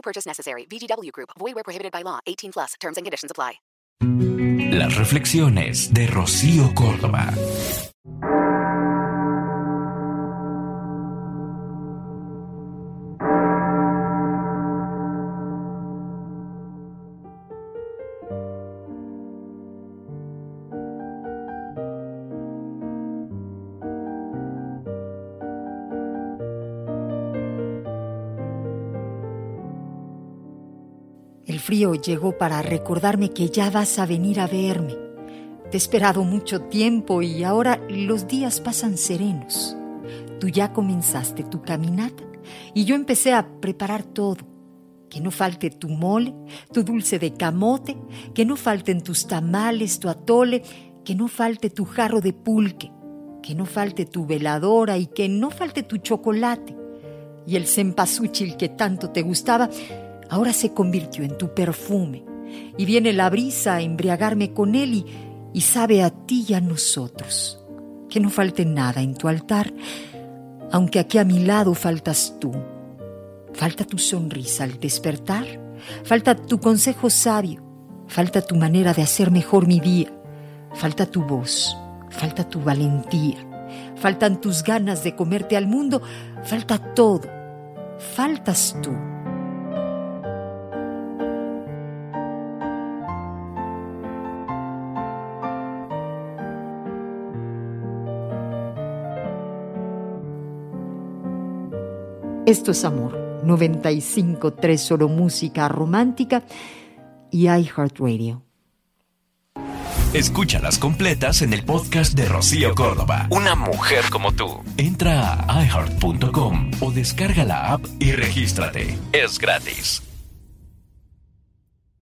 No purchase necessary. VGW Group. Void where prohibited by law. 18 plus. Terms and conditions apply. Las reflexiones de Rocío Córdoba. Frío llegó para recordarme que ya vas a venir a verme. Te he esperado mucho tiempo y ahora los días pasan serenos. Tú ya comenzaste tu caminata y yo empecé a preparar todo. Que no falte tu mole, tu dulce de camote, que no falten tus tamales, tu atole, que no falte tu jarro de pulque, que no falte tu veladora y que no falte tu chocolate. Y el cempasúchil que tanto te gustaba, ahora se convirtió en tu perfume y viene la brisa a embriagarme con él y, sabe a ti y a nosotros. Que no falte nada en tu altar, aunque aquí a mi lado faltas tú. Falta tu sonrisa al despertar, falta tu consejo sabio, falta tu manera de hacer mejor mi día, falta tu voz, falta tu valentía, faltan tus ganas de comerte al mundo, falta todo, faltas tú. Esto es Amor, 95.3 solo música romántica y iHeartRadio. Escúchalas completas en el podcast de Rocío Córdoba. Una mujer como tú. Entra a iHeart.com o descarga la app y regístrate. Es gratis.